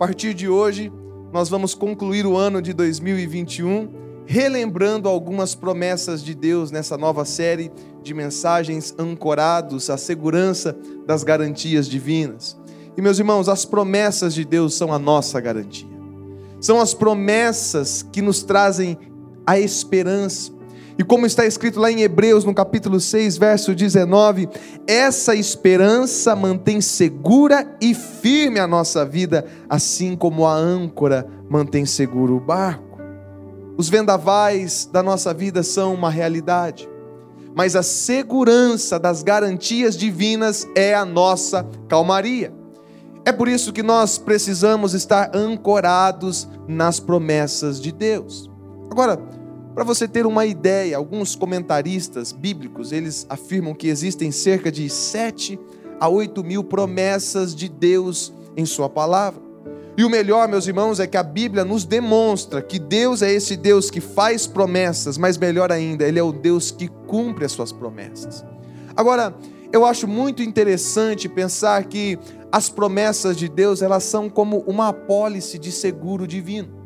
a partir de hoje, nós vamos concluir o ano de 2021 relembrando algumas promessas de Deus nessa nova série de mensagens ancorados à segurança das garantias divinas. E meus irmãos, as promessas de Deus são a nossa garantia. São as promessas que nos trazem a esperança. E como está escrito lá em Hebreus, no capítulo 6, verso 19, essa esperança mantém segura e firme a nossa vida, assim como a âncora mantém seguro o barco. Os vendavais da nossa vida são uma realidade, mas a segurança das garantias divinas é a nossa calmaria. É por isso que nós precisamos estar ancorados nas promessas de Deus. Agora, para você ter uma ideia, alguns comentaristas bíblicos, eles afirmam que existem cerca de 7 a 8 mil promessas de Deus em sua palavra. E o melhor, meus irmãos, é que a Bíblia nos demonstra que Deus é esse Deus que faz promessas, mas melhor ainda, Ele é o Deus que cumpre as suas promessas. Agora, eu acho muito interessante pensar que as promessas de Deus, elas são como uma apólice de seguro divino.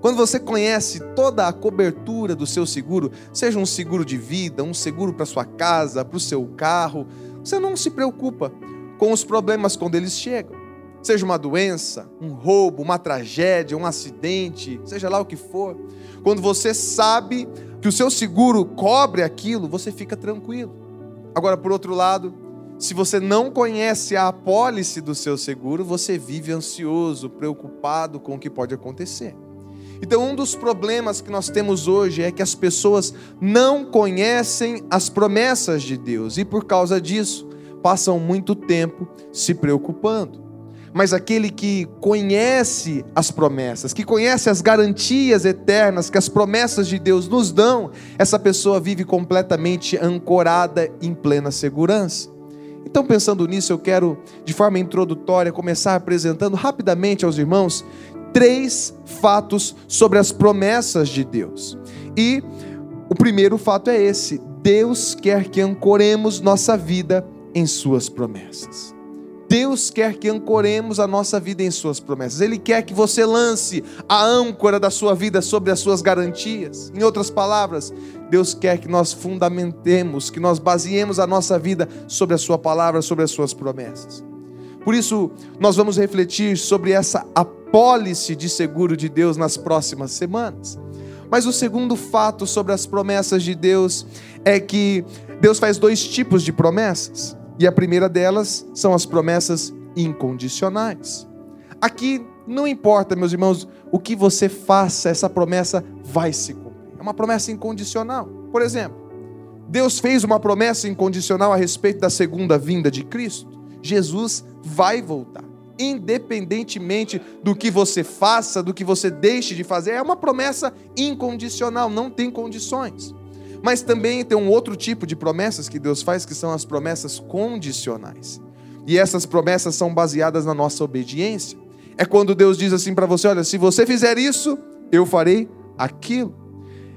Quando você conhece toda a cobertura do seu seguro, seja um seguro de vida, um seguro para sua casa, para o seu carro, você não se preocupa com os problemas quando eles chegam. Seja uma doença, um roubo, uma tragédia, um acidente, seja lá o que for. Quando você sabe que o seu seguro cobre aquilo, você fica tranquilo. Agora, por outro lado, se você não conhece a apólice do seu seguro, você vive ansioso, preocupado com o que pode acontecer. Então, um dos problemas que nós temos hoje é que as pessoas não conhecem as promessas de Deus e, por causa disso, passam muito tempo se preocupando mas aquele que conhece as promessas, que conhece as garantias eternas que as promessas de Deus nos dão, essa pessoa vive completamente ancorada em plena segurança. Então, pensando nisso, eu quero, de forma introdutória, começar apresentando rapidamente aos irmãos três fatos sobre as promessas de Deus. E o primeiro fato é esse: Deus quer que ancoremos nossa vida em Suas promessas. Deus quer que ancoremos a nossa vida em Suas promessas. Ele quer que você lance a âncora da sua vida sobre as suas garantias. Em outras palavras, Deus quer que nós fundamentemos, que nós baseemos a nossa vida sobre a Sua palavra, sobre as Suas promessas. Por isso, nós vamos refletir sobre essa apólice de seguro de Deus nas próximas semanas. Mas o segundo fato sobre as promessas de Deus é que Deus faz dois tipos de promessas. E a primeira delas são as promessas incondicionais. Aqui não importa, meus irmãos, o que você faça, essa promessa vai se cumprir. É uma promessa incondicional. Por exemplo, Deus fez uma promessa incondicional a respeito da segunda vinda de Cristo. Jesus vai voltar. Independentemente do que você faça, do que você deixe de fazer, é uma promessa incondicional, não tem condições. Mas também tem um outro tipo de promessas que Deus faz, que são as promessas condicionais. E essas promessas são baseadas na nossa obediência. É quando Deus diz assim para você: olha, se você fizer isso, eu farei aquilo.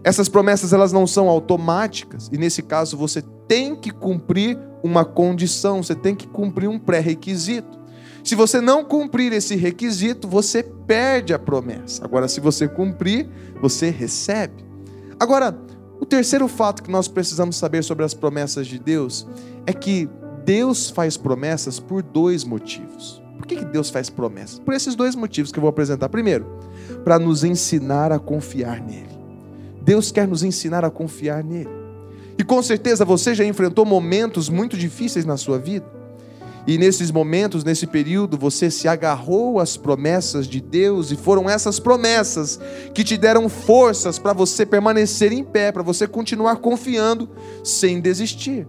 Essas promessas elas não são automáticas e nesse caso você tem que cumprir uma condição, você tem que cumprir um pré-requisito. Se você não cumprir esse requisito, você perde a promessa. Agora, se você cumprir, você recebe. Agora, o terceiro fato que nós precisamos saber sobre as promessas de Deus é que Deus faz promessas por dois motivos. Por que Deus faz promessas? Por esses dois motivos que eu vou apresentar. Primeiro, para nos ensinar a confiar nele. Deus quer nos ensinar a confiar nele. E com certeza você já enfrentou momentos muito difíceis na sua vida. E nesses momentos, nesse período, você se agarrou às promessas de Deus e foram essas promessas que te deram forças para você permanecer em pé, para você continuar confiando sem desistir.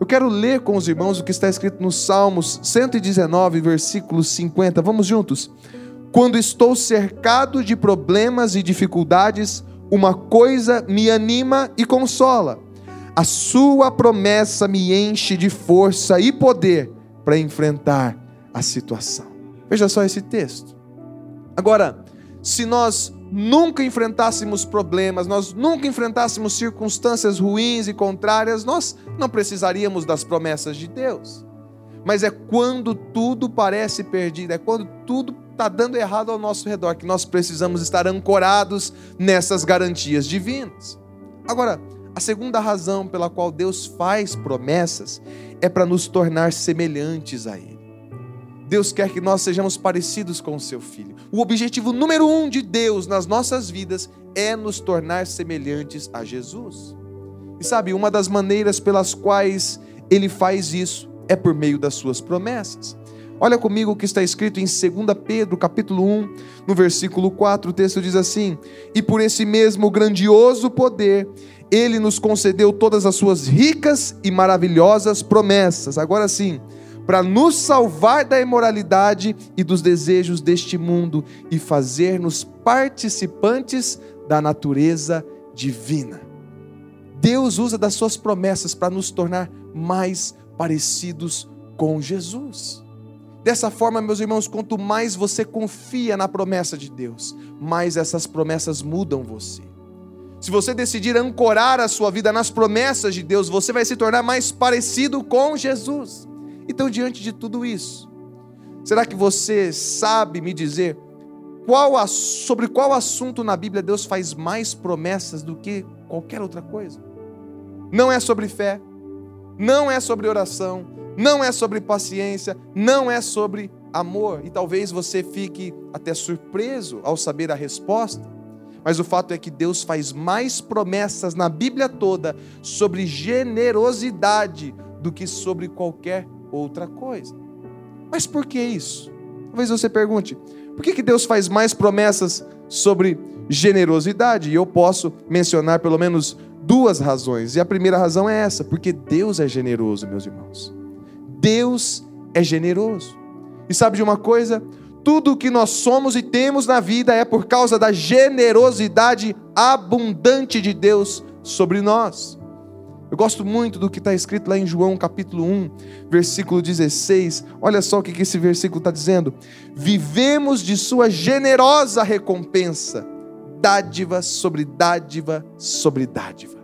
Eu quero ler com os irmãos o que está escrito no Salmos 119, versículo 50. Vamos juntos? Quando estou cercado de problemas e dificuldades, uma coisa me anima e consola. A sua promessa me enche de força e poder para enfrentar a situação. Veja só esse texto. Agora, se nós nunca enfrentássemos problemas, nós nunca enfrentássemos circunstâncias ruins e contrárias, nós não precisaríamos das promessas de Deus. Mas é quando tudo parece perdido, é quando tudo está dando errado ao nosso redor, que nós precisamos estar ancorados nessas garantias divinas. Agora, a segunda razão pela qual Deus faz promessas é para nos tornar semelhantes a Ele. Deus quer que nós sejamos parecidos com o seu Filho. O objetivo número um de Deus nas nossas vidas é nos tornar semelhantes a Jesus. E sabe, uma das maneiras pelas quais Ele faz isso é por meio das suas promessas. Olha comigo o que está escrito em 2 Pedro, capítulo 1, no versículo 4, o texto diz assim: "E por esse mesmo grandioso poder ele nos concedeu todas as suas ricas e maravilhosas promessas. Agora sim, para nos salvar da imoralidade e dos desejos deste mundo e fazer-nos participantes da natureza divina. Deus usa das suas promessas para nos tornar mais parecidos com Jesus. Dessa forma, meus irmãos, quanto mais você confia na promessa de Deus, mais essas promessas mudam você. Se você decidir ancorar a sua vida nas promessas de Deus, você vai se tornar mais parecido com Jesus. Então, diante de tudo isso, será que você sabe me dizer qual, sobre qual assunto na Bíblia Deus faz mais promessas do que qualquer outra coisa? Não é sobre fé, não é sobre oração, não é sobre paciência, não é sobre amor. E talvez você fique até surpreso ao saber a resposta. Mas o fato é que Deus faz mais promessas na Bíblia toda sobre generosidade do que sobre qualquer outra coisa. Mas por que isso? Talvez você pergunte: por que, que Deus faz mais promessas sobre generosidade? E eu posso mencionar pelo menos duas razões. E a primeira razão é essa: porque Deus é generoso, meus irmãos. Deus é generoso. E sabe de uma coisa? Tudo o que nós somos e temos na vida é por causa da generosidade abundante de Deus sobre nós. Eu gosto muito do que está escrito lá em João capítulo 1, versículo 16. Olha só o que esse versículo está dizendo. Vivemos de sua generosa recompensa, dádiva sobre dádiva sobre dádiva.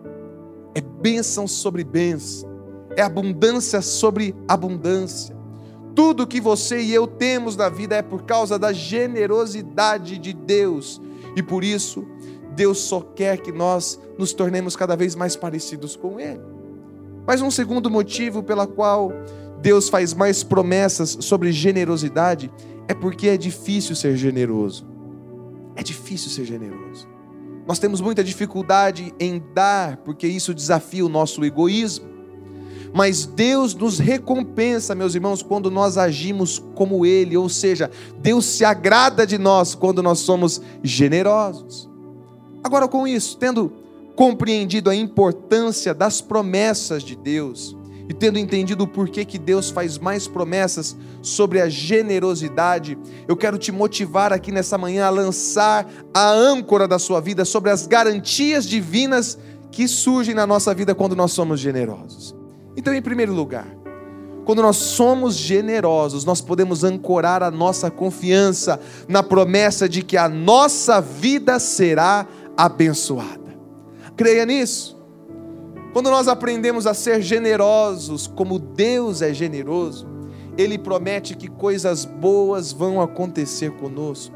É bênção sobre bênção, é abundância sobre abundância. Tudo que você e eu temos na vida é por causa da generosidade de Deus. E por isso, Deus só quer que nós nos tornemos cada vez mais parecidos com Ele. Mas um segundo motivo pela qual Deus faz mais promessas sobre generosidade é porque é difícil ser generoso. É difícil ser generoso. Nós temos muita dificuldade em dar, porque isso desafia o nosso egoísmo. Mas Deus nos recompensa, meus irmãos, quando nós agimos como Ele, ou seja, Deus se agrada de nós quando nós somos generosos. Agora, com isso, tendo compreendido a importância das promessas de Deus, e tendo entendido o porquê que Deus faz mais promessas sobre a generosidade, eu quero te motivar aqui nessa manhã a lançar a âncora da sua vida sobre as garantias divinas que surgem na nossa vida quando nós somos generosos. Então, em primeiro lugar, quando nós somos generosos, nós podemos ancorar a nossa confiança na promessa de que a nossa vida será abençoada. Creia nisso. Quando nós aprendemos a ser generosos, como Deus é generoso, Ele promete que coisas boas vão acontecer conosco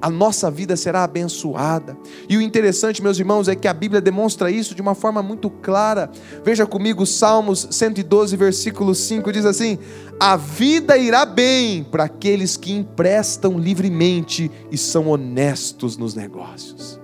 a nossa vida será abençoada. E o interessante, meus irmãos, é que a Bíblia demonstra isso de uma forma muito clara. Veja comigo, Salmos 112, versículo 5 diz assim: A vida irá bem para aqueles que emprestam livremente e são honestos nos negócios.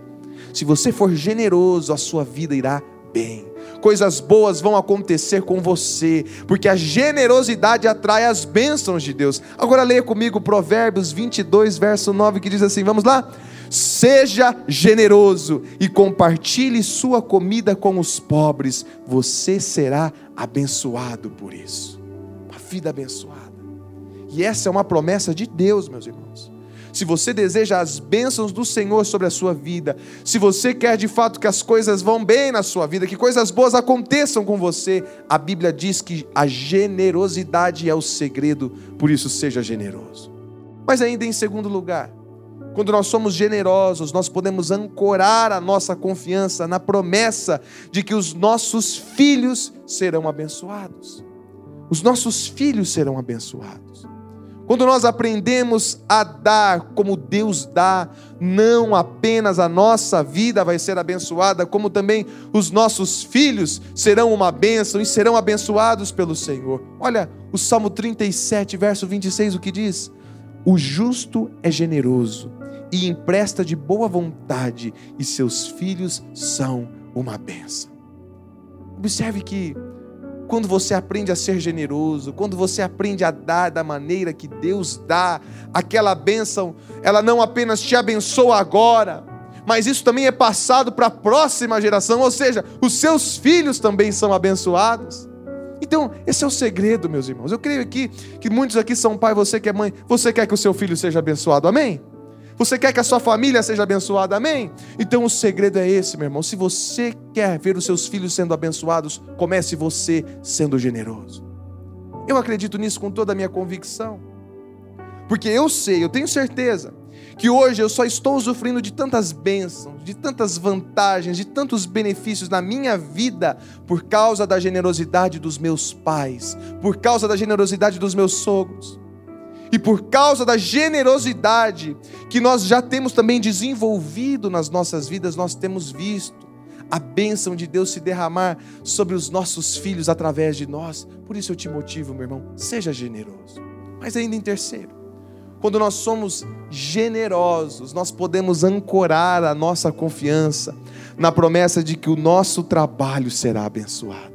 Se você for generoso, a sua vida irá bem coisas boas vão acontecer com você, porque a generosidade atrai as bênçãos de Deus. Agora leia comigo Provérbios 22, verso 9, que diz assim: vamos lá? Seja generoso e compartilhe sua comida com os pobres, você será abençoado por isso. Uma vida abençoada. E essa é uma promessa de Deus, meus irmãos se você deseja as bênçãos do Senhor sobre a sua vida, se você quer de fato que as coisas vão bem na sua vida, que coisas boas aconteçam com você, a Bíblia diz que a generosidade é o segredo, por isso seja generoso. Mas ainda em segundo lugar, quando nós somos generosos, nós podemos ancorar a nossa confiança na promessa de que os nossos filhos serão abençoados. Os nossos filhos serão abençoados. Quando nós aprendemos a dar como Deus dá, não apenas a nossa vida vai ser abençoada, como também os nossos filhos serão uma bênção e serão abençoados pelo Senhor. Olha o Salmo 37, verso 26, o que diz: O justo é generoso e empresta de boa vontade, e seus filhos são uma bênção. Observe que quando você aprende a ser generoso, quando você aprende a dar da maneira que Deus dá, aquela bênção, ela não apenas te abençoa agora, mas isso também é passado para a próxima geração, ou seja, os seus filhos também são abençoados. Então, esse é o segredo, meus irmãos. Eu creio aqui que muitos aqui são pai, você que é mãe, você quer que o seu filho seja abençoado, amém? Você quer que a sua família seja abençoada, amém? Então o segredo é esse, meu irmão. Se você quer ver os seus filhos sendo abençoados, comece você sendo generoso. Eu acredito nisso com toda a minha convicção. Porque eu sei, eu tenho certeza, que hoje eu só estou usufruindo de tantas bênçãos, de tantas vantagens, de tantos benefícios na minha vida por causa da generosidade dos meus pais, por causa da generosidade dos meus sogros. E por causa da generosidade que nós já temos também desenvolvido nas nossas vidas, nós temos visto a bênção de Deus se derramar sobre os nossos filhos através de nós. Por isso eu te motivo, meu irmão, seja generoso. Mas ainda em terceiro, quando nós somos generosos, nós podemos ancorar a nossa confiança na promessa de que o nosso trabalho será abençoado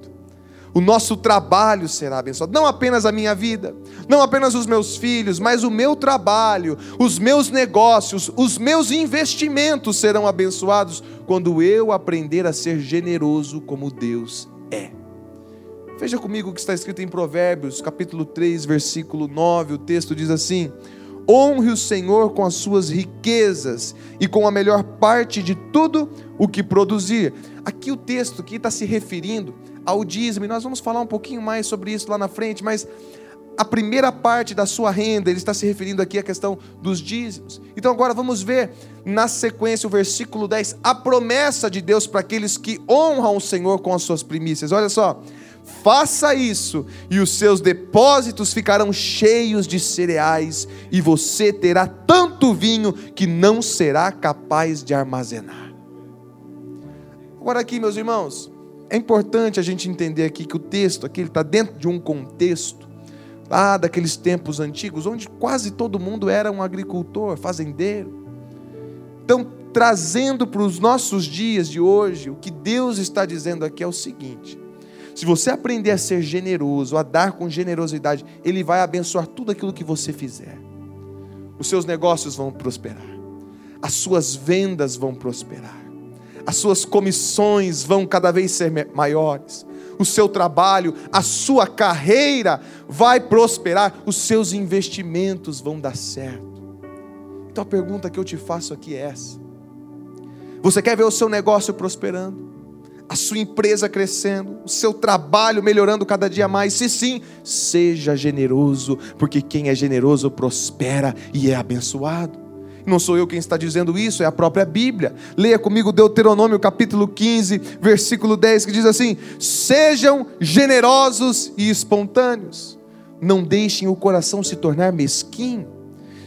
o nosso trabalho será abençoado. Não apenas a minha vida, não apenas os meus filhos, mas o meu trabalho, os meus negócios, os meus investimentos serão abençoados quando eu aprender a ser generoso como Deus é. Veja comigo o que está escrito em Provérbios, capítulo 3, versículo 9. O texto diz assim: Honre o Senhor com as suas riquezas e com a melhor parte de tudo o que produzir. Aqui o texto aqui está se referindo ao dízimo, e nós vamos falar um pouquinho mais sobre isso lá na frente, mas a primeira parte da sua renda, ele está se referindo aqui à questão dos dízimos. Então agora vamos ver na sequência o versículo 10, a promessa de Deus para aqueles que honram o Senhor com as suas primícias. Olha só, faça isso e os seus depósitos ficarão cheios de cereais e você terá tanto vinho que não será capaz de armazenar. Agora aqui, meus irmãos, é importante a gente entender aqui que o texto aqui está dentro de um contexto lá daqueles tempos antigos, onde quase todo mundo era um agricultor, fazendeiro. Então, trazendo para os nossos dias de hoje, o que Deus está dizendo aqui é o seguinte: se você aprender a ser generoso, a dar com generosidade, Ele vai abençoar tudo aquilo que você fizer. Os seus negócios vão prosperar, as suas vendas vão prosperar as suas comissões vão cada vez ser maiores, o seu trabalho, a sua carreira vai prosperar, os seus investimentos vão dar certo. Então a pergunta que eu te faço aqui é essa: você quer ver o seu negócio prosperando? A sua empresa crescendo, o seu trabalho melhorando cada dia mais. Se sim, seja generoso, porque quem é generoso prospera e é abençoado. Não sou eu quem está dizendo isso, é a própria Bíblia. Leia comigo Deuteronômio capítulo 15, versículo 10, que diz assim: Sejam generosos e espontâneos, não deixem o coração se tornar mesquinho.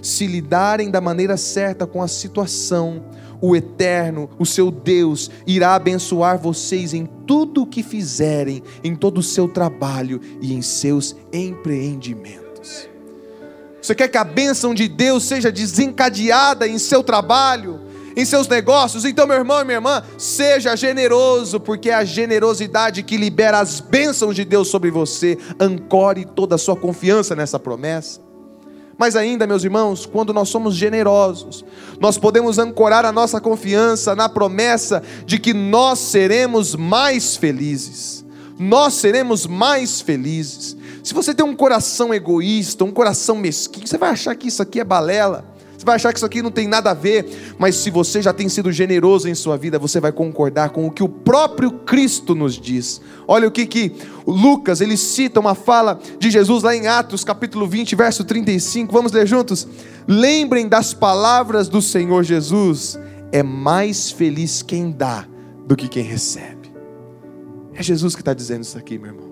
Se lidarem da maneira certa com a situação, o Eterno, o seu Deus, irá abençoar vocês em tudo o que fizerem, em todo o seu trabalho e em seus empreendimentos. Você quer que a bênção de Deus seja desencadeada em seu trabalho, em seus negócios? Então, meu irmão e minha irmã, seja generoso, porque é a generosidade que libera as bênçãos de Deus sobre você. Ancore toda a sua confiança nessa promessa. Mas ainda, meus irmãos, quando nós somos generosos, nós podemos ancorar a nossa confiança na promessa de que nós seremos mais felizes. Nós seremos mais felizes. Se você tem um coração egoísta, um coração mesquinho, você vai achar que isso aqui é balela. Você vai achar que isso aqui não tem nada a ver, mas se você já tem sido generoso em sua vida, você vai concordar com o que o próprio Cristo nos diz. Olha o que que Lucas, ele cita uma fala de Jesus lá em Atos, capítulo 20, verso 35. Vamos ler juntos? Lembrem das palavras do Senhor Jesus: é mais feliz quem dá do que quem recebe. É Jesus que está dizendo isso aqui, meu irmão.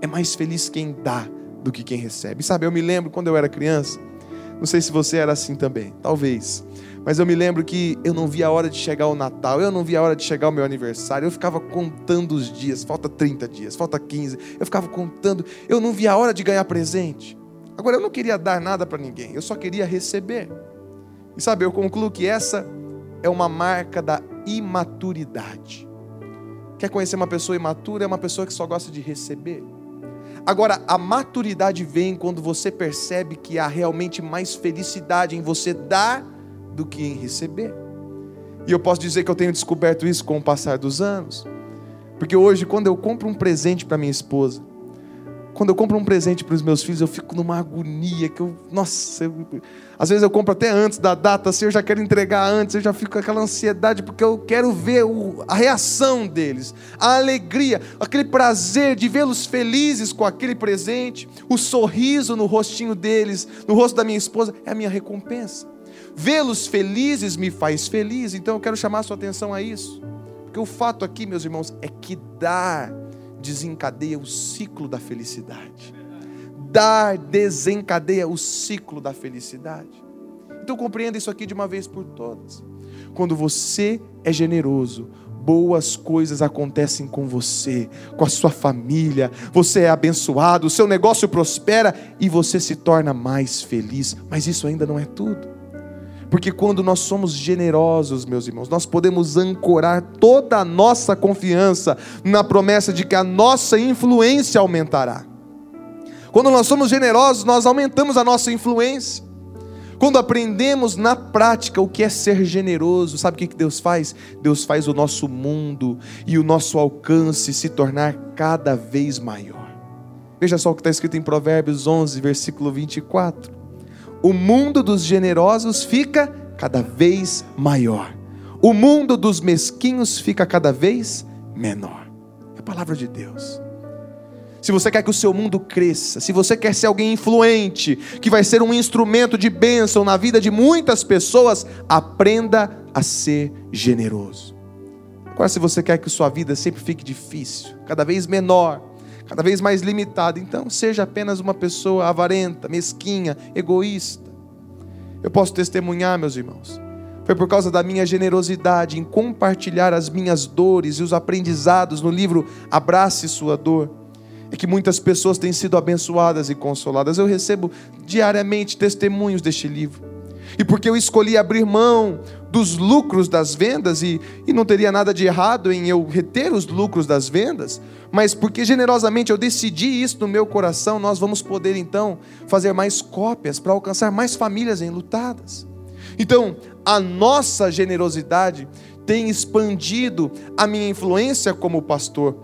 É mais feliz quem dá do que quem recebe. Sabe, eu me lembro quando eu era criança, não sei se você era assim também, talvez. Mas eu me lembro que eu não via a hora de chegar o Natal, eu não via a hora de chegar o meu aniversário, eu ficava contando os dias, falta 30 dias, falta 15, eu ficava contando, eu não via a hora de ganhar presente. Agora eu não queria dar nada para ninguém, eu só queria receber. E sabe, eu concluo que essa é uma marca da imaturidade. Quer conhecer uma pessoa imatura? É uma pessoa que só gosta de receber. Agora, a maturidade vem quando você percebe que há realmente mais felicidade em você dar do que em receber. E eu posso dizer que eu tenho descoberto isso com o passar dos anos. Porque hoje, quando eu compro um presente para minha esposa, quando eu compro um presente para os meus filhos, eu fico numa agonia que eu, nossa, eu, às vezes eu compro até antes da data, assim, eu já quero entregar antes, eu já fico com aquela ansiedade porque eu quero ver o, a reação deles, a alegria, aquele prazer de vê-los felizes com aquele presente, o sorriso no rostinho deles, no rosto da minha esposa, é a minha recompensa. Vê-los felizes me faz feliz, então eu quero chamar a sua atenção a isso. Porque o fato aqui, meus irmãos, é que dar desencadeia o ciclo da felicidade. Dar desencadeia o ciclo da felicidade. Então compreenda isso aqui de uma vez por todas. Quando você é generoso, boas coisas acontecem com você, com a sua família, você é abençoado, o seu negócio prospera e você se torna mais feliz. Mas isso ainda não é tudo. Porque quando nós somos generosos, meus irmãos, nós podemos ancorar toda a nossa confiança na promessa de que a nossa influência aumentará. Quando nós somos generosos, nós aumentamos a nossa influência. Quando aprendemos na prática o que é ser generoso, sabe o que Deus faz? Deus faz o nosso mundo e o nosso alcance se tornar cada vez maior. Veja só o que está escrito em Provérbios 11, versículo 24 o mundo dos generosos fica cada vez maior. O mundo dos mesquinhos fica cada vez menor. É a palavra de Deus. Se você quer que o seu mundo cresça, se você quer ser alguém influente, que vai ser um instrumento de bênção na vida de muitas pessoas, aprenda a ser generoso. Agora, se você quer que sua vida sempre fique difícil, cada vez menor, cada vez mais limitado. Então, seja apenas uma pessoa avarenta, mesquinha, egoísta. Eu posso testemunhar, meus irmãos. Foi por causa da minha generosidade em compartilhar as minhas dores e os aprendizados no livro Abrace Sua Dor. É que muitas pessoas têm sido abençoadas e consoladas. Eu recebo diariamente testemunhos deste livro. E porque eu escolhi abrir mão dos lucros das vendas, e, e não teria nada de errado em eu reter os lucros das vendas, mas porque generosamente eu decidi isso no meu coração, nós vamos poder então fazer mais cópias para alcançar mais famílias enlutadas. Então, a nossa generosidade tem expandido a minha influência como pastor.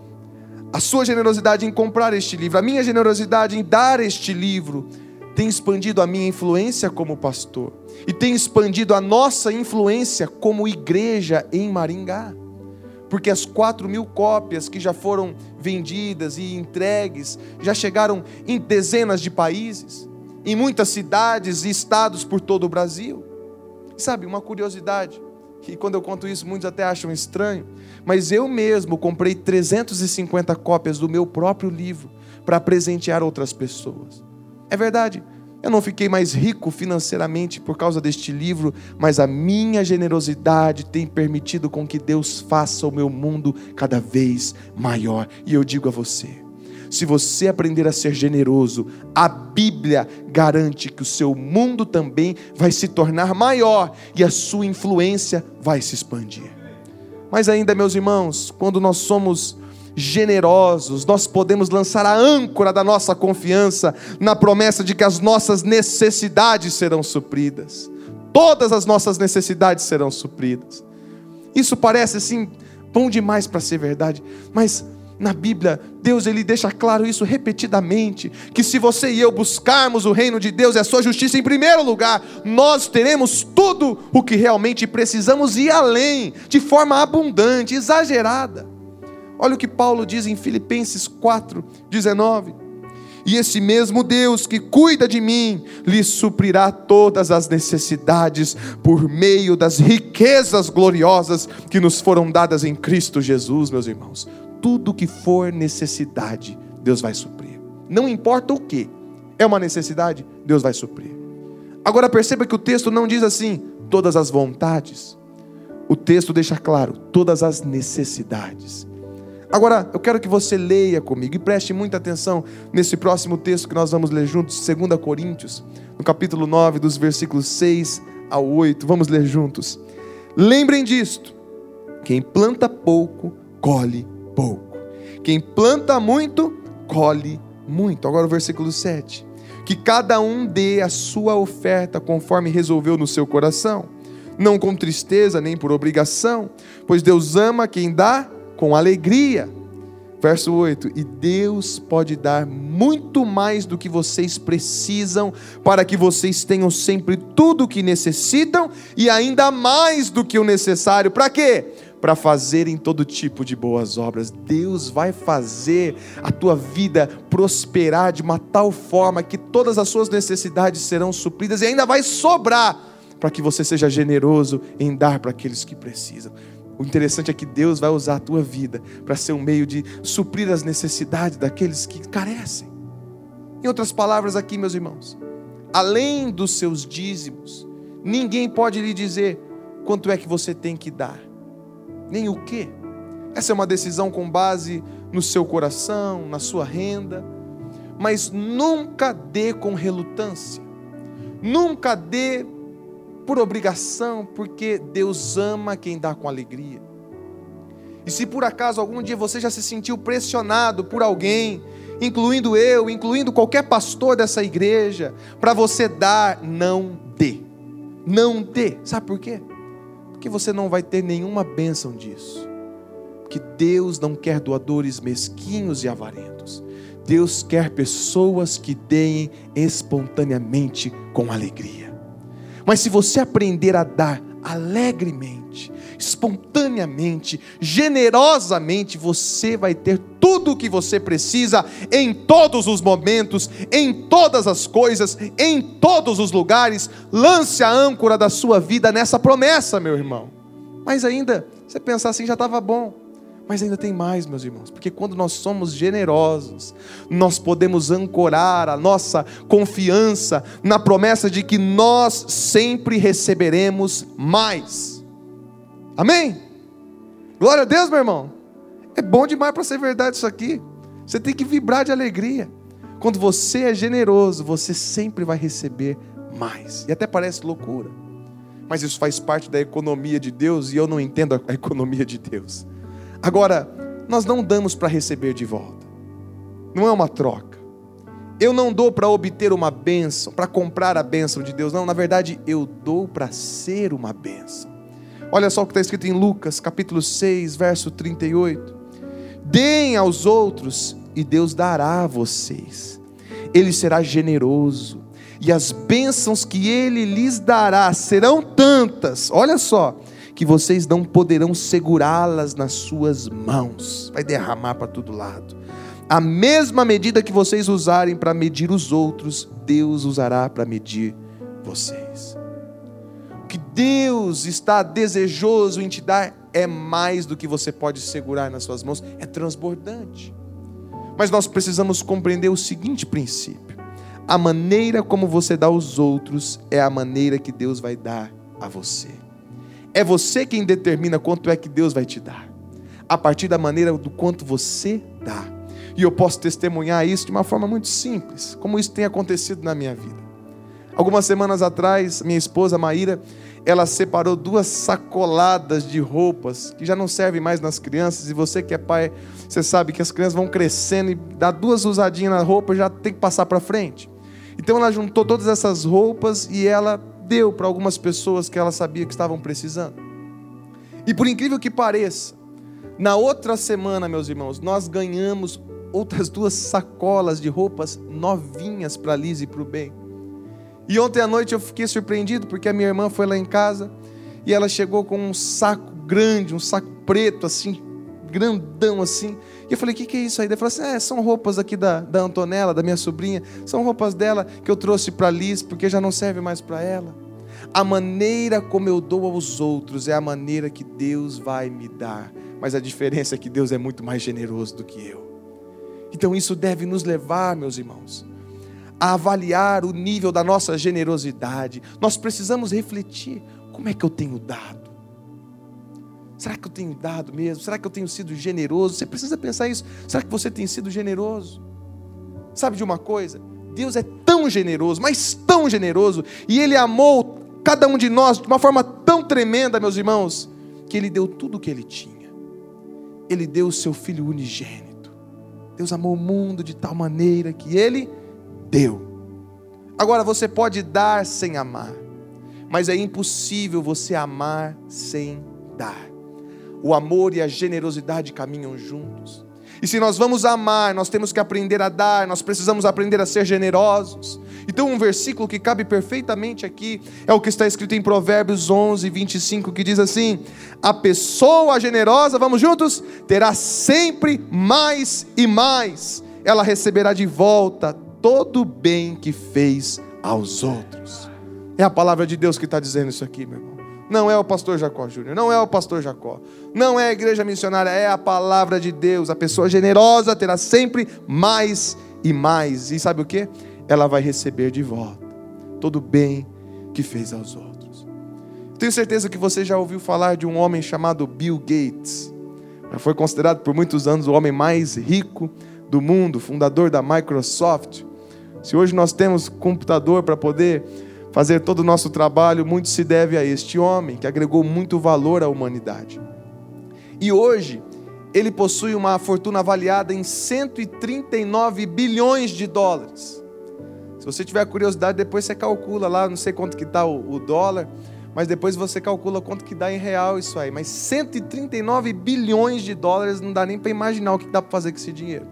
A sua generosidade em comprar este livro, a minha generosidade em dar este livro, tem expandido a minha influência como pastor e tem expandido a nossa influência como igreja em Maringá. Porque as quatro mil cópias que já foram vendidas e entregues já chegaram em dezenas de países, em muitas cidades e estados por todo o Brasil. Sabe, uma curiosidade, que quando eu conto isso muitos até acham estranho, mas eu mesmo comprei 350 cópias do meu próprio livro para presentear outras pessoas. É verdade. Eu não fiquei mais rico financeiramente por causa deste livro, mas a minha generosidade tem permitido com que Deus faça o meu mundo cada vez maior. E eu digo a você, se você aprender a ser generoso, a Bíblia garante que o seu mundo também vai se tornar maior e a sua influência vai se expandir. Mas ainda, meus irmãos, quando nós somos generosos, nós podemos lançar a âncora da nossa confiança na promessa de que as nossas necessidades serão supridas. Todas as nossas necessidades serão supridas. Isso parece assim bom demais para ser verdade, mas na Bíblia, Deus ele deixa claro isso repetidamente, que se você e eu buscarmos o reino de Deus e a sua justiça em primeiro lugar, nós teremos tudo o que realmente precisamos e além, de forma abundante, exagerada. Olha o que Paulo diz em Filipenses 4, 19. E esse mesmo Deus que cuida de mim, lhe suprirá todas as necessidades por meio das riquezas gloriosas que nos foram dadas em Cristo Jesus, meus irmãos. Tudo que for necessidade, Deus vai suprir. Não importa o que, É uma necessidade? Deus vai suprir. Agora perceba que o texto não diz assim, todas as vontades. O texto deixa claro, todas as necessidades. Agora, eu quero que você leia comigo e preste muita atenção nesse próximo texto que nós vamos ler juntos, 2 Coríntios, no capítulo 9, dos versículos 6 ao 8. Vamos ler juntos. Lembrem disto: quem planta pouco, colhe pouco. Quem planta muito, colhe muito. Agora o versículo 7. Que cada um dê a sua oferta conforme resolveu no seu coração, não com tristeza nem por obrigação, pois Deus ama quem dá com alegria. Verso 8: E Deus pode dar muito mais do que vocês precisam, para que vocês tenham sempre tudo o que necessitam e ainda mais do que o necessário. Para quê? Para fazerem todo tipo de boas obras. Deus vai fazer a tua vida prosperar de uma tal forma que todas as suas necessidades serão supridas e ainda vai sobrar para que você seja generoso em dar para aqueles que precisam. O interessante é que Deus vai usar a tua vida para ser um meio de suprir as necessidades daqueles que carecem. Em outras palavras, aqui, meus irmãos, além dos seus dízimos, ninguém pode lhe dizer quanto é que você tem que dar, nem o que. Essa é uma decisão com base no seu coração, na sua renda, mas nunca dê com relutância, nunca dê por obrigação, porque Deus ama quem dá com alegria. E se por acaso algum dia você já se sentiu pressionado por alguém, incluindo eu, incluindo qualquer pastor dessa igreja, para você dar, não dê. Não dê. Sabe por quê? Porque você não vai ter nenhuma bênção disso. Porque Deus não quer doadores mesquinhos e avarentos. Deus quer pessoas que deem espontaneamente com alegria. Mas se você aprender a dar alegremente, espontaneamente, generosamente, você vai ter tudo o que você precisa em todos os momentos, em todas as coisas, em todos os lugares. Lance a âncora da sua vida nessa promessa, meu irmão. Mas ainda, você pensar assim já estava bom. Mas ainda tem mais, meus irmãos, porque quando nós somos generosos, nós podemos ancorar a nossa confiança na promessa de que nós sempre receberemos mais. Amém? Glória a Deus, meu irmão. É bom demais para ser verdade isso aqui. Você tem que vibrar de alegria. Quando você é generoso, você sempre vai receber mais. E até parece loucura. Mas isso faz parte da economia de Deus e eu não entendo a economia de Deus. Agora, nós não damos para receber de volta. Não é uma troca. Eu não dou para obter uma bênção, para comprar a bênção de Deus. Não, na verdade, eu dou para ser uma bênção. Olha só o que está escrito em Lucas, capítulo 6, verso 38. Deem aos outros e Deus dará a vocês. Ele será generoso e as bênçãos que ele lhes dará serão tantas. Olha só, que vocês não poderão segurá-las nas suas mãos. Vai derramar para todo lado. A mesma medida que vocês usarem para medir os outros, Deus usará para medir vocês. O que Deus está desejoso em te dar é mais do que você pode segurar nas suas mãos, é transbordante. Mas nós precisamos compreender o seguinte princípio: a maneira como você dá aos outros é a maneira que Deus vai dar a você. É você quem determina quanto é que Deus vai te dar, a partir da maneira do quanto você dá. E eu posso testemunhar isso de uma forma muito simples, como isso tem acontecido na minha vida. Algumas semanas atrás, minha esposa Maíra, ela separou duas sacoladas de roupas que já não servem mais nas crianças. E você que é pai, você sabe que as crianças vão crescendo e dá duas usadinhas na roupa já tem que passar para frente. Então ela juntou todas essas roupas e ela deu para algumas pessoas que ela sabia que estavam precisando. E por incrível que pareça, na outra semana, meus irmãos, nós ganhamos outras duas sacolas de roupas novinhas para Liz e para o Ben. E ontem à noite eu fiquei surpreendido porque a minha irmã foi lá em casa e ela chegou com um saco grande, um saco preto assim, grandão assim. E eu falei: O que, que é isso aí? Ela falou assim: é, São roupas aqui da, da Antonella, da minha sobrinha. São roupas dela que eu trouxe para Liz porque já não serve mais para ela. A maneira como eu dou aos outros é a maneira que Deus vai me dar. Mas a diferença é que Deus é muito mais generoso do que eu. Então isso deve nos levar, meus irmãos, a avaliar o nível da nossa generosidade. Nós precisamos refletir: como é que eu tenho dado? Será que eu tenho dado mesmo? Será que eu tenho sido generoso? Você precisa pensar isso. Será que você tem sido generoso? Sabe de uma coisa? Deus é tão generoso, mas tão generoso, e Ele amou cada um de nós de uma forma tão tremenda, meus irmãos, que Ele deu tudo o que Ele tinha. Ele deu o seu Filho unigênito. Deus amou o mundo de tal maneira que Ele deu. Agora você pode dar sem amar, mas é impossível você amar sem dar. O amor e a generosidade caminham juntos. E se nós vamos amar, nós temos que aprender a dar, nós precisamos aprender a ser generosos. Então, um versículo que cabe perfeitamente aqui é o que está escrito em Provérbios 11, 25, que diz assim: A pessoa generosa, vamos juntos, terá sempre mais e mais, ela receberá de volta todo o bem que fez aos outros. É a palavra de Deus que está dizendo isso aqui, meu irmão. Não é o pastor Jacó Júnior, não é o pastor Jacó, não é a igreja missionária, é a palavra de Deus. A pessoa generosa terá sempre mais e mais. E sabe o que? Ela vai receber de volta todo o bem que fez aos outros. Tenho certeza que você já ouviu falar de um homem chamado Bill Gates. Foi considerado por muitos anos o homem mais rico do mundo, fundador da Microsoft. Se hoje nós temos computador para poder fazer todo o nosso trabalho, muito se deve a este homem que agregou muito valor à humanidade. E hoje, ele possui uma fortuna avaliada em 139 bilhões de dólares. Se você tiver curiosidade, depois você calcula lá, não sei quanto que está o, o dólar, mas depois você calcula quanto que dá em real isso aí. Mas 139 bilhões de dólares não dá nem para imaginar o que dá para fazer com esse dinheiro.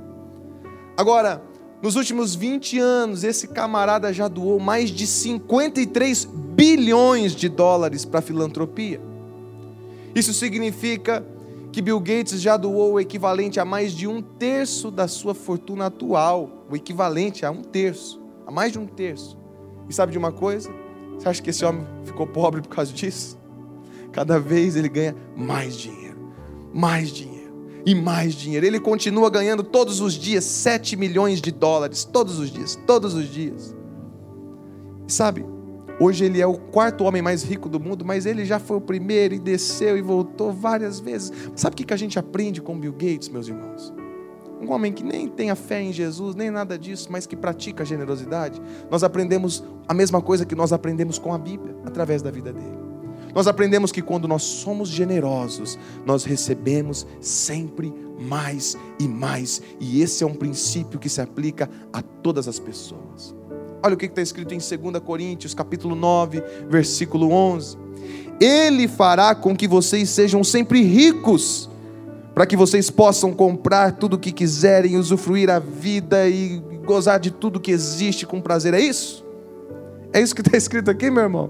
Agora, nos últimos 20 anos, esse camarada já doou mais de 53 bilhões de dólares para filantropia. Isso significa que Bill Gates já doou o equivalente a mais de um terço da sua fortuna atual. O equivalente a um terço, a mais de um terço. E sabe de uma coisa? Você acha que esse homem ficou pobre por causa disso? Cada vez ele ganha mais dinheiro, mais dinheiro e mais dinheiro. Ele continua ganhando todos os dias 7 milhões de dólares, todos os dias, todos os dias. E sabe, hoje ele é o quarto homem mais rico do mundo, mas ele já foi o primeiro e desceu e voltou várias vezes. Sabe o que a gente aprende com Bill Gates, meus irmãos? Um homem que nem tem a fé em Jesus, nem nada disso, mas que pratica a generosidade. Nós aprendemos a mesma coisa que nós aprendemos com a Bíblia, através da vida dele. Nós aprendemos que quando nós somos generosos, nós recebemos sempre mais e mais, e esse é um princípio que se aplica a todas as pessoas. Olha o que está escrito em 2 Coríntios, capítulo 9, versículo 11. Ele fará com que vocês sejam sempre ricos, para que vocês possam comprar tudo o que quiserem, usufruir a vida e gozar de tudo que existe com prazer. É isso? É isso que está escrito aqui, meu irmão?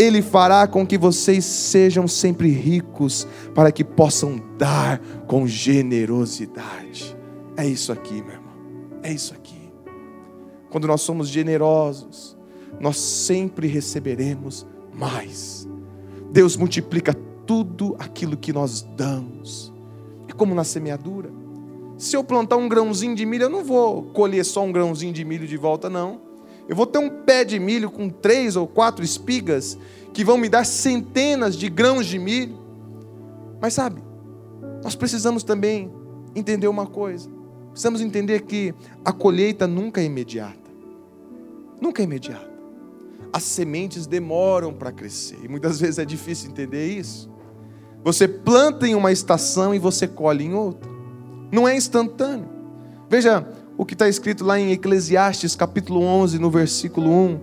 Ele fará com que vocês sejam sempre ricos, para que possam dar com generosidade. É isso aqui, meu irmão. É isso aqui. Quando nós somos generosos, nós sempre receberemos mais. Deus multiplica tudo aquilo que nós damos. É como na semeadura. Se eu plantar um grãozinho de milho, eu não vou colher só um grãozinho de milho de volta, não. Eu vou ter um pé de milho com três ou quatro espigas que vão me dar centenas de grãos de milho. Mas sabe, nós precisamos também entender uma coisa. Precisamos entender que a colheita nunca é imediata. Nunca é imediata. As sementes demoram para crescer. E muitas vezes é difícil entender isso. Você planta em uma estação e você colhe em outra. Não é instantâneo. Veja, o que está escrito lá em Eclesiastes, capítulo 11, no versículo 1.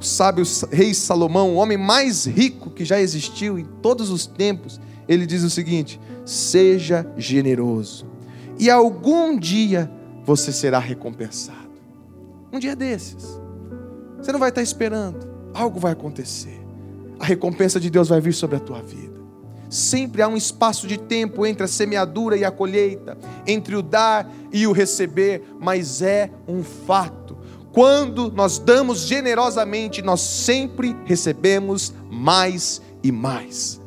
O sábio rei Salomão, o homem mais rico que já existiu em todos os tempos, ele diz o seguinte: seja generoso, e algum dia você será recompensado. Um dia desses, você não vai estar esperando, algo vai acontecer, a recompensa de Deus vai vir sobre a tua vida. Sempre há um espaço de tempo entre a semeadura e a colheita, entre o dar e o receber, mas é um fato. Quando nós damos generosamente, nós sempre recebemos mais e mais.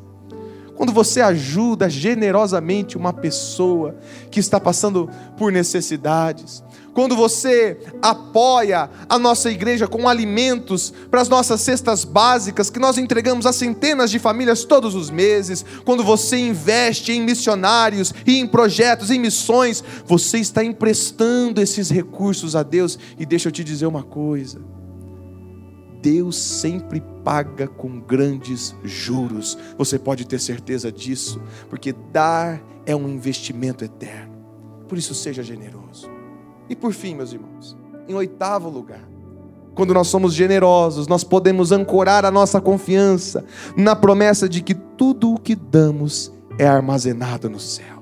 Quando você ajuda generosamente uma pessoa que está passando por necessidades, quando você apoia a nossa igreja com alimentos para as nossas cestas básicas que nós entregamos a centenas de famílias todos os meses, quando você investe em missionários e em projetos, em missões, você está emprestando esses recursos a Deus. E deixa eu te dizer uma coisa: Deus sempre paga com grandes juros. Você pode ter certeza disso, porque dar é um investimento eterno. Por isso, seja generoso. E por fim, meus irmãos, em oitavo lugar, quando nós somos generosos, nós podemos ancorar a nossa confiança na promessa de que tudo o que damos é armazenado no céu.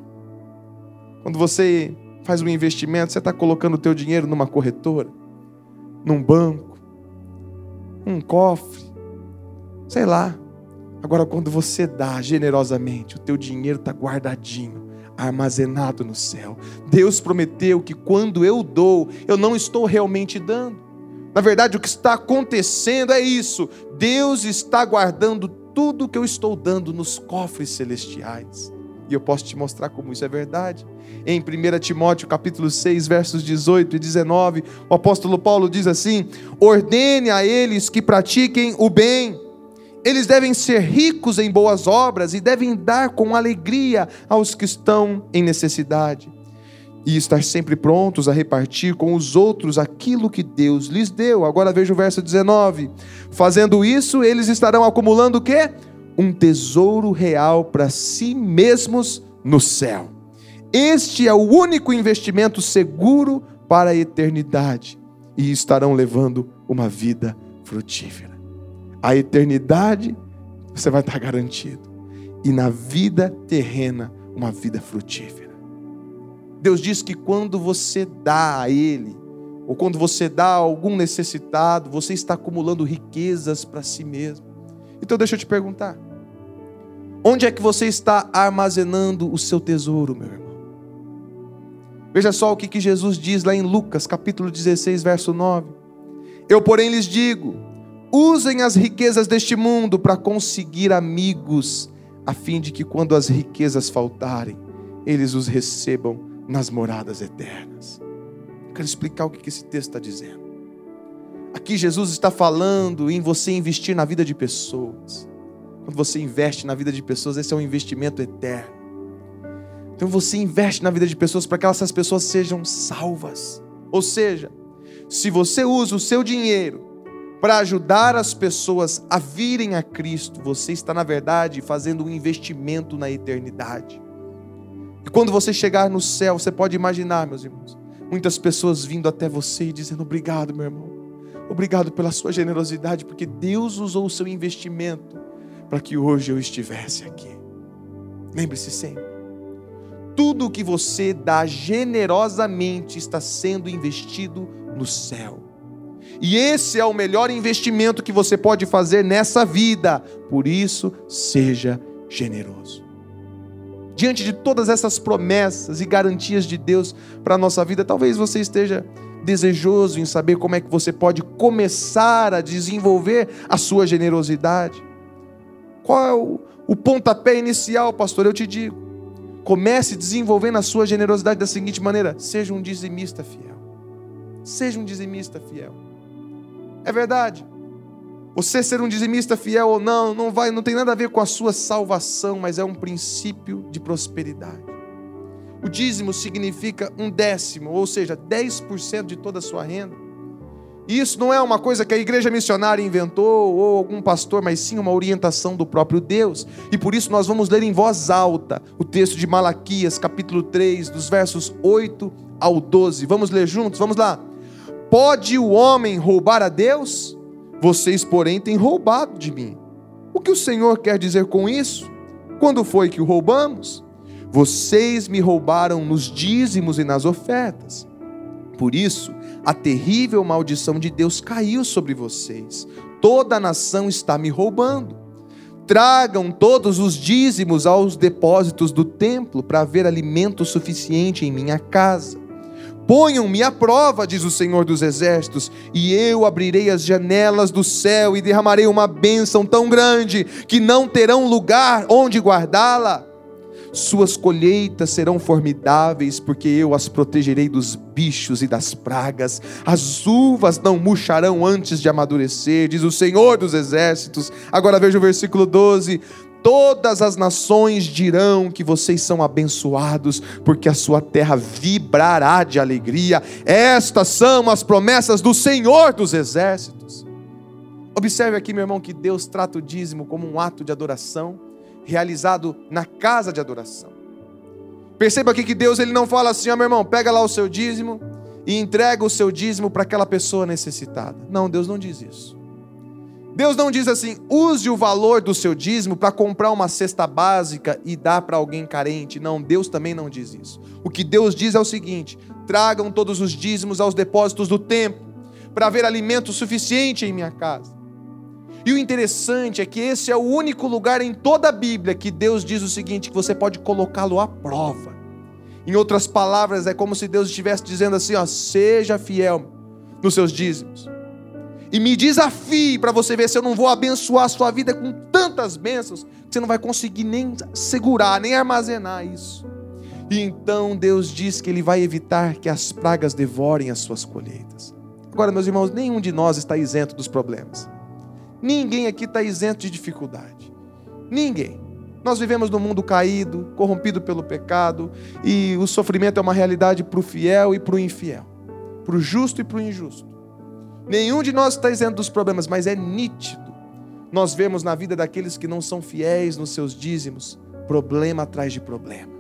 Quando você faz um investimento, você está colocando o teu dinheiro numa corretora, num banco, um cofre, sei lá. Agora, quando você dá generosamente, o teu dinheiro está guardadinho, armazenado no céu. Deus prometeu que quando eu dou, eu não estou realmente dando. Na verdade, o que está acontecendo é isso: Deus está guardando tudo que eu estou dando nos cofres celestiais. E eu posso te mostrar como isso é verdade. Em 1 Timóteo capítulo 6, versos 18 e 19, o apóstolo Paulo diz assim: Ordene a eles que pratiquem o bem eles devem ser ricos em boas obras e devem dar com alegria aos que estão em necessidade. E estar sempre prontos a repartir com os outros aquilo que Deus lhes deu. Agora veja o verso 19. Fazendo isso, eles estarão acumulando o quê? Um tesouro real para si mesmos no céu. Este é o único investimento seguro para a eternidade e estarão levando uma vida frutífera a eternidade você vai estar garantido. E na vida terrena, uma vida frutífera. Deus diz que quando você dá a Ele, ou quando você dá a algum necessitado, você está acumulando riquezas para si mesmo. Então deixa eu te perguntar: onde é que você está armazenando o seu tesouro, meu irmão? Veja só o que, que Jesus diz lá em Lucas, capítulo 16, verso 9. Eu, porém, lhes digo: Usem as riquezas deste mundo para conseguir amigos, a fim de que quando as riquezas faltarem, eles os recebam nas moradas eternas. quero explicar o que esse texto está dizendo. Aqui Jesus está falando em você investir na vida de pessoas. Quando você investe na vida de pessoas, esse é um investimento eterno. Então você investe na vida de pessoas para que essas pessoas sejam salvas. Ou seja, se você usa o seu dinheiro para ajudar as pessoas a virem a Cristo, você está, na verdade, fazendo um investimento na eternidade. E quando você chegar no céu, você pode imaginar, meus irmãos, muitas pessoas vindo até você e dizendo: Obrigado, meu irmão. Obrigado pela sua generosidade, porque Deus usou o seu investimento para que hoje eu estivesse aqui. Lembre-se sempre: tudo o que você dá generosamente está sendo investido no céu. E esse é o melhor investimento que você pode fazer nessa vida. Por isso, seja generoso. Diante de todas essas promessas e garantias de Deus para a nossa vida, talvez você esteja desejoso em saber como é que você pode começar a desenvolver a sua generosidade. Qual é o, o pontapé inicial, pastor? Eu te digo. Comece desenvolvendo a sua generosidade da seguinte maneira: seja um dizimista fiel. Seja um dizimista fiel. É verdade. Você ser um dizimista fiel ou não, não vai, não tem nada a ver com a sua salvação, mas é um princípio de prosperidade. O dízimo significa um décimo, ou seja, 10% de toda a sua renda. E isso não é uma coisa que a igreja missionária inventou ou algum pastor, mas sim uma orientação do próprio Deus. E por isso nós vamos ler em voz alta o texto de Malaquias, capítulo 3, dos versos 8 ao 12. Vamos ler juntos? Vamos lá. Pode o homem roubar a Deus? Vocês, porém, têm roubado de mim. O que o Senhor quer dizer com isso? Quando foi que o roubamos? Vocês me roubaram nos dízimos e nas ofertas. Por isso, a terrível maldição de Deus caiu sobre vocês. Toda a nação está me roubando. Tragam todos os dízimos aos depósitos do templo para haver alimento suficiente em minha casa. Ponham-me à prova, diz o Senhor dos Exércitos, e eu abrirei as janelas do céu e derramarei uma bênção tão grande que não terão lugar onde guardá-la. Suas colheitas serão formidáveis, porque eu as protegerei dos bichos e das pragas. As uvas não murcharão antes de amadurecer, diz o Senhor dos Exércitos. Agora veja o versículo 12: Todas as nações dirão que vocês são abençoados, porque a sua terra vibrará de alegria. Estas são as promessas do Senhor dos Exércitos. Observe aqui, meu irmão, que Deus trata o dízimo como um ato de adoração realizado na casa de adoração. Perceba aqui que Deus ele não fala assim, ó meu irmão, pega lá o seu dízimo e entrega o seu dízimo para aquela pessoa necessitada. Não, Deus não diz isso. Deus não diz assim, use o valor do seu dízimo para comprar uma cesta básica e dar para alguém carente. Não, Deus também não diz isso. O que Deus diz é o seguinte: tragam todos os dízimos aos depósitos do templo, para haver alimento suficiente em minha casa. E o interessante é que esse é o único lugar em toda a Bíblia que Deus diz o seguinte: que você pode colocá-lo à prova. Em outras palavras, é como se Deus estivesse dizendo assim: ó, seja fiel nos seus dízimos. E me desafie para você ver se eu não vou abençoar a sua vida com tantas bênçãos que você não vai conseguir nem segurar, nem armazenar isso. E então Deus diz que Ele vai evitar que as pragas devorem as suas colheitas. Agora, meus irmãos, nenhum de nós está isento dos problemas. Ninguém aqui está isento de dificuldade. Ninguém. Nós vivemos num mundo caído, corrompido pelo pecado, e o sofrimento é uma realidade para o fiel e para o infiel, para o justo e para o injusto. Nenhum de nós está isento dos problemas, mas é nítido. Nós vemos na vida daqueles que não são fiéis nos seus dízimos, problema atrás de problema,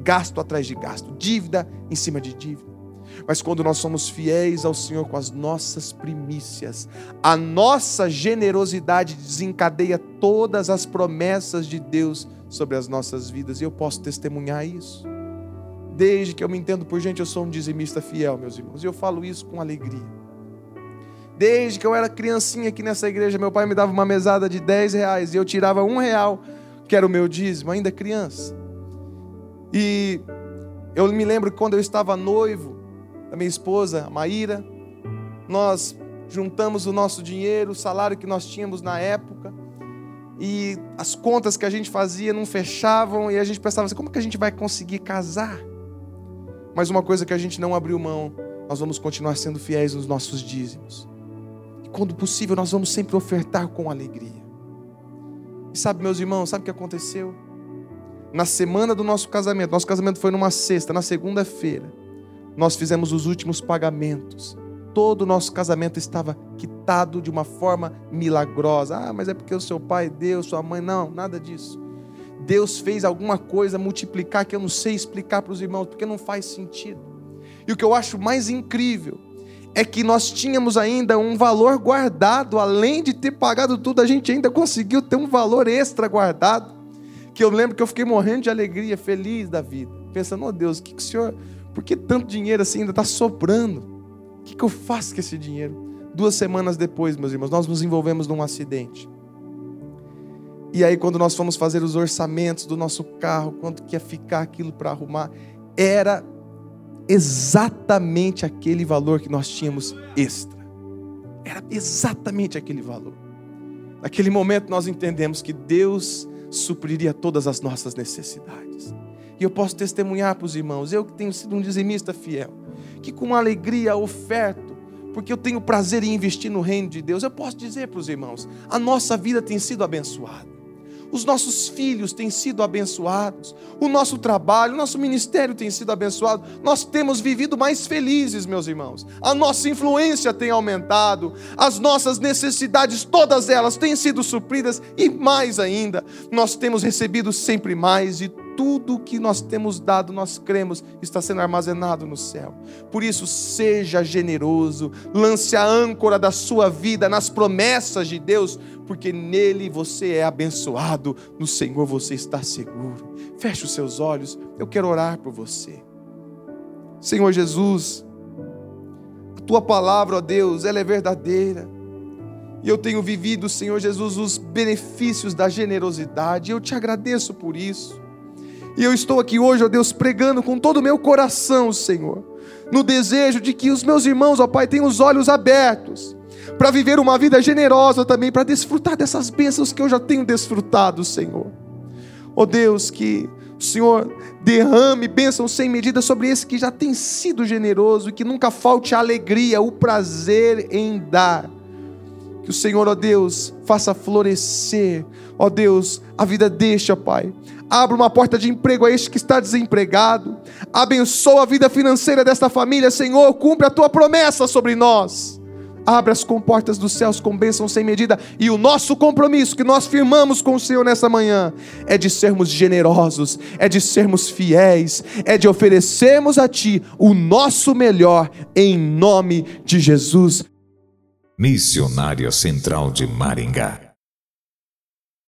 gasto atrás de gasto, dívida em cima de dívida. Mas quando nós somos fiéis ao Senhor com as nossas primícias, a nossa generosidade desencadeia todas as promessas de Deus sobre as nossas vidas, e eu posso testemunhar isso. Desde que eu me entendo por gente, eu sou um dizimista fiel, meus irmãos, e eu falo isso com alegria. Desde que eu era criancinha aqui nessa igreja, meu pai me dava uma mesada de 10 reais e eu tirava um real, que era o meu dízimo, ainda criança. E eu me lembro que quando eu estava noivo, da minha esposa, Maíra. Nós juntamos o nosso dinheiro, o salário que nós tínhamos na época, e as contas que a gente fazia não fechavam, e a gente pensava assim: como que a gente vai conseguir casar? Mas uma coisa que a gente não abriu mão, nós vamos continuar sendo fiéis nos nossos dízimos. Quando possível, nós vamos sempre ofertar com alegria. E sabe, meus irmãos, sabe o que aconteceu? Na semana do nosso casamento, nosso casamento foi numa sexta, na segunda-feira nós fizemos os últimos pagamentos. Todo o nosso casamento estava quitado de uma forma milagrosa. Ah, mas é porque o seu pai deu, sua mãe. Não, nada disso. Deus fez alguma coisa multiplicar que eu não sei explicar para os irmãos, porque não faz sentido. E o que eu acho mais incrível é que nós tínhamos ainda um valor guardado, além de ter pagado tudo, a gente ainda conseguiu ter um valor extra guardado. Que eu lembro que eu fiquei morrendo de alegria, feliz da vida, pensando, oh Deus, que, que o Senhor por que tanto dinheiro assim ainda está sobrando? O que, que eu faço com esse dinheiro? Duas semanas depois, meus irmãos, nós nos envolvemos num acidente. E aí, quando nós fomos fazer os orçamentos do nosso carro, quanto que ia ficar aquilo para arrumar, era exatamente aquele valor que nós tínhamos extra. Era exatamente aquele valor. Naquele momento nós entendemos que Deus supriria todas as nossas necessidades. E eu posso testemunhar para os irmãos, eu que tenho sido um dizimista fiel, que com alegria oferto, porque eu tenho prazer em investir no reino de Deus. Eu posso dizer para os irmãos, a nossa vida tem sido abençoada. Os nossos filhos têm sido abençoados, o nosso trabalho, o nosso ministério tem sido abençoado. Nós temos vivido mais felizes, meus irmãos. A nossa influência tem aumentado, as nossas necessidades, todas elas têm sido supridas e mais ainda, nós temos recebido sempre mais e tudo que nós temos dado, nós cremos, está sendo armazenado no céu. Por isso, seja generoso, lance a âncora da sua vida nas promessas de Deus, porque nele você é abençoado, no Senhor você está seguro. Feche os seus olhos, eu quero orar por você. Senhor Jesus, a tua palavra, ó Deus, ela é verdadeira. E eu tenho vivido, Senhor Jesus, os benefícios da generosidade. Eu te agradeço por isso. E eu estou aqui hoje, ó Deus, pregando com todo o meu coração, Senhor, no desejo de que os meus irmãos, ó Pai, tenham os olhos abertos para viver uma vida generosa também, para desfrutar dessas bênçãos que eu já tenho desfrutado, Senhor. Ó Deus, que Senhor, derrame bênção sem medida sobre esse que já tem sido generoso e que nunca falte a alegria, o prazer em dar. Que o Senhor, ó Deus, faça florescer, ó Deus, a vida deste, ó Pai. Abra uma porta de emprego a este que está desempregado. Abençoa a vida financeira desta família, Senhor. Cumpre a tua promessa sobre nós. Abre as comportas dos céus com bênção sem medida. E o nosso compromisso que nós firmamos com o Senhor nessa manhã é de sermos generosos, é de sermos fiéis, é de oferecermos a Ti o nosso melhor, em nome de Jesus. Missionária Central de Maringá